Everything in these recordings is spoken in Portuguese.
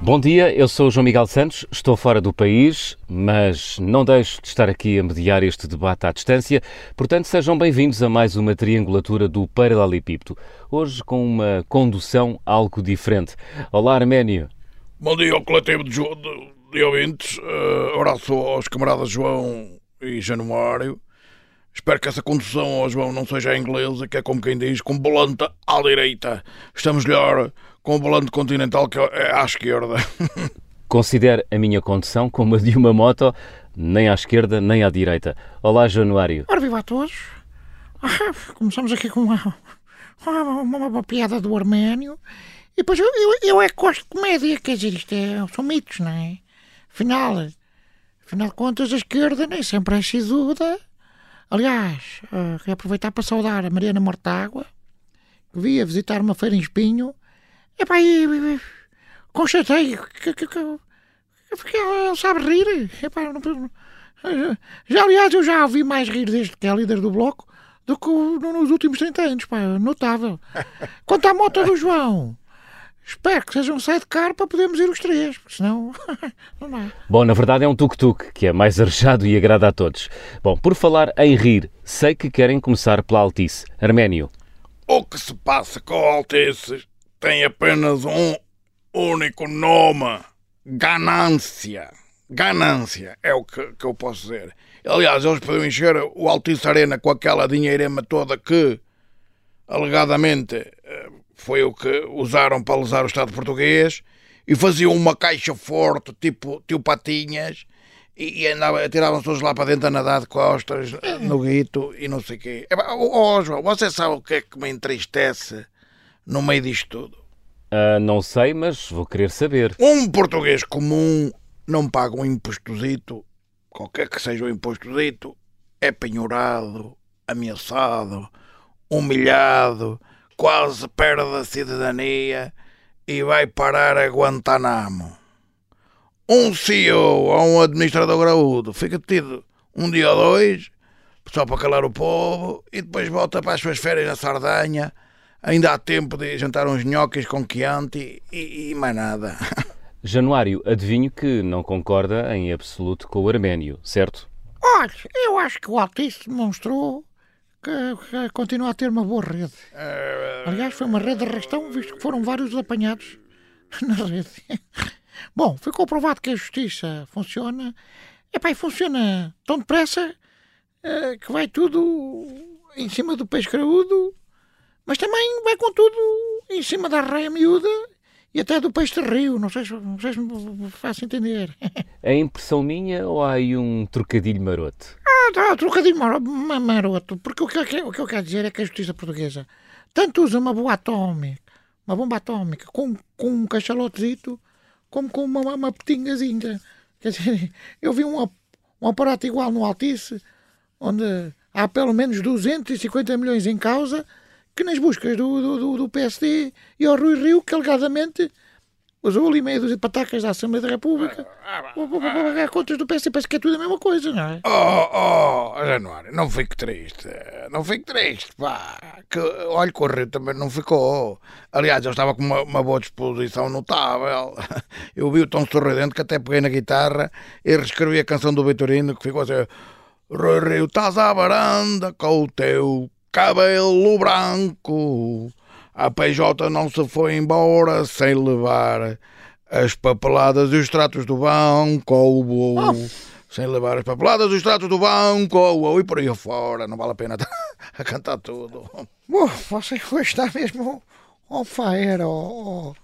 Bom dia, eu sou o João Miguel Santos, estou fora do país, mas não deixo de estar aqui a mediar este debate à distância, portanto sejam bem-vindos a mais uma triangulatura do Paralelepípedo, hoje com uma condução algo diferente. Olá Arménio. Bom dia ao coletivo de, de, de ouvintes, uh, abraço aos camaradas João e Januário. Espero que essa condução ao João não seja inglesa, que é como quem diz, com volante à direita. Estamos melhor com o volante continental que é à esquerda. Considero a minha condução como a de uma moto, nem à esquerda nem à direita. Olá, Januário. Ora, viva a todos. Ah, começamos aqui com uma, uma, uma, uma, piada do Arménio. E depois eu, eu, eu é que gosto de comédia, quer dizer, isto é, são mitos, não é? Afinal, afinal de contas, a esquerda nem sempre é sisuda. Aliás, uh, quero aproveitar para saudar a Mariana Mortágua, que via visitar uma feira em Espinho. Epá, e, e, constatei que, que, que, que ela sabe rir. Epá, não, já, aliás, eu já ouvi mais rir desde que é líder do Bloco do que nos últimos 30 anos. Pá, notável. Quanto à moto do João... Espero que seja um sidecar para podermos ir os três, porque senão não dá. Bom, na verdade é um tuk-tuk, que é mais arejado e agrada a todos. Bom, por falar em rir, sei que querem começar pela Altice. Arménio. O que se passa com a Altice tem apenas um único nome: ganância. Ganância é o que, que eu posso dizer. Aliás, eles podiam encher o Altice Arena com aquela dinheirema toda que, alegadamente, foi o que usaram para lesar o Estado português e faziam uma caixa forte, tipo tio Patinhas, e, andava, tiravam-se todos lá para dentro a nadar de costas, no guito e não sei o quê. Ó oh, João, você sabe o que é que me entristece no meio disto tudo? Uh, não sei, mas vou querer saber. Um português comum não paga um impostozito, qualquer que seja o impostozito, é penhorado, ameaçado, humilhado, quase perde a cidadania e vai parar a Guantanamo. Um CEO ou um administrador graúdo fica detido um dia ou dois, só para calar o povo, e depois volta para as suas férias na Sardanha. Ainda há tempo de jantar uns nhoques com Chianti e, e mais nada. Januário, adivinho que não concorda em absoluto com o Arménio, certo? Olha, eu acho que o Altice demonstrou que, continua a ter uma boa rede. Aliás, foi uma rede de arrastão, visto que foram vários apanhados na rede. Bom, ficou provado que a justiça funciona. Epá, e funciona tão depressa uh, que vai tudo em cima do peixe graúdo, mas também vai com tudo em cima da raia miúda e até do peixe de rio. Não sei, não sei se me faço entender. É impressão minha ou há aí um trocadilho maroto? Tá, trocadilho maroto, porque o que, eu, o que eu quero dizer é que a justiça portuguesa tanto usa uma bomba atómica, uma bomba atómica com, com um cachalotezito, como com uma, uma petingazinha. Quer dizer, eu vi um, um aparato igual no Altice, onde há pelo menos 250 milhões em causa, que nas buscas do, do, do PSD e ao Rui Rio, que alegadamente usou ali meia dúzia de patacas da Assembleia da República para pagar contas do PS. Parece que é tudo a mesma coisa, não é? Oh, oh, Januário, não fique triste. Não fique triste, pá. Que, olha, que o Rio também não ficou. Aliás, ele estava com uma, uma boa disposição notável. Eu vi o tom sorridente que até peguei na guitarra e reescrevi a canção do Vitorino que ficou assim: Rui Rio, estás à varanda com o teu cabelo branco. A PJ não se foi embora sem levar as papeladas e os tratos do banco. Oh. Sem levar as papeladas e os tratos do banco. Oh, e por aí fora. Não vale a pena a cantar tudo. Bom, você hoje está mesmo on fire. Oh,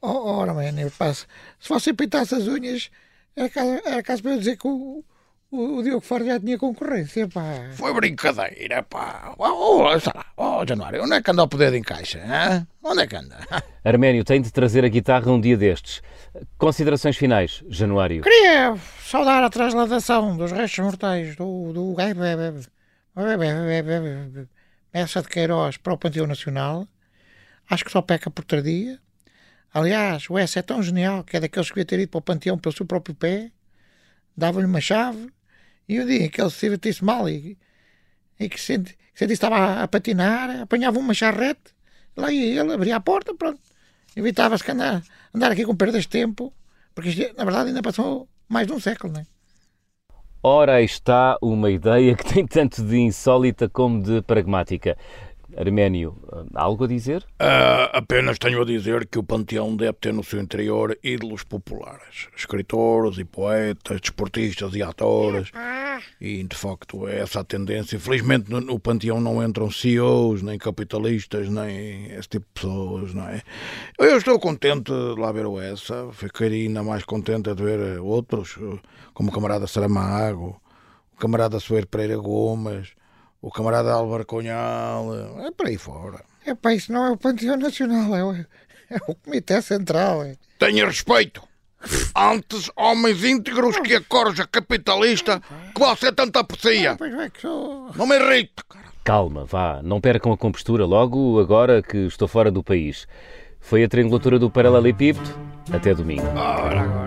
oh, oh, oh, man, se você pintasse as unhas, era caso, era caso para eu dizer que o, o Diogo Faro já tinha concorrência, pá. Foi brincadeira, pá. Oh, oh, lá. oh Januário, onde é que anda o poder de encaixe? Hein? Onde é que anda? Arménio, tem de trazer a guitarra um dia destes. Considerações finais, Januário. Queria saudar a transladação dos restos mortais do, do essa de Queiroz para o Panteão Nacional. Acho que só peca por tardia. Aliás, o S é tão genial que é daqueles que devia ter ido para o Panteão pelo seu próprio pé. Dava-lhe uma chave e um dia que ele se sentisse mal e, e que, senti, sentisse estava a, patinar, apanhava uma charrete, lá ia ele, abria a porta, pronto. Evitava-se que andar, andar aqui com perdas de tempo, porque na verdade ainda passou mais de um século, não é? Ora, está uma ideia que tem tanto de insólita como de pragmática. Arménio, algo a dizer? Uh, apenas tenho a dizer que o Panteão deve ter no seu interior ídolos populares, escritores e poetas, desportistas e atores. E de facto é essa a tendência. Infelizmente no, no Panteão não entram CEOs, nem capitalistas, nem esse tipo de pessoas, não é? Eu estou contente de lá ver o essa, ficaria ainda mais contente de ver outros, como o camarada Saramago, o camarada Soeiro Pereira Gomes o camarada Álvaro Cunhal, é por aí fora. É pá, isso não é o Panteão Nacional, é o, é o Comitê Central. É. Tenha respeito. Antes, homens íntegros que a corja capitalista que você tanto aprecia. Pois é que sou. Não me irrite, cara. Calma, vá, não percam a compostura logo agora que estou fora do país. Foi a triangulatura do paralelepípedo. Até domingo. Ora, agora.